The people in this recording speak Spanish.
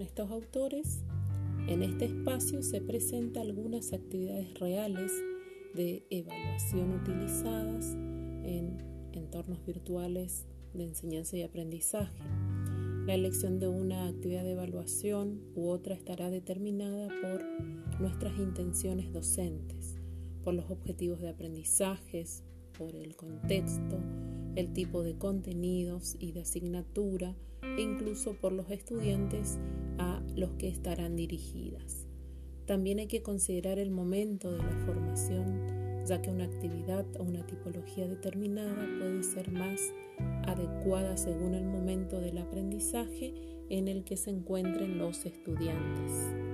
estos autores, en este espacio se presentan algunas actividades reales de evaluación utilizadas en entornos virtuales de enseñanza y aprendizaje. La elección de una actividad de evaluación u otra estará determinada por nuestras intenciones docentes, por los objetivos de aprendizajes, por el contexto, el tipo de contenidos y de asignatura e incluso por los estudiantes a los que estarán dirigidas. También hay que considerar el momento de la formación, ya que una actividad o una tipología determinada puede ser más adecuada según el momento del aprendizaje en el que se encuentren los estudiantes.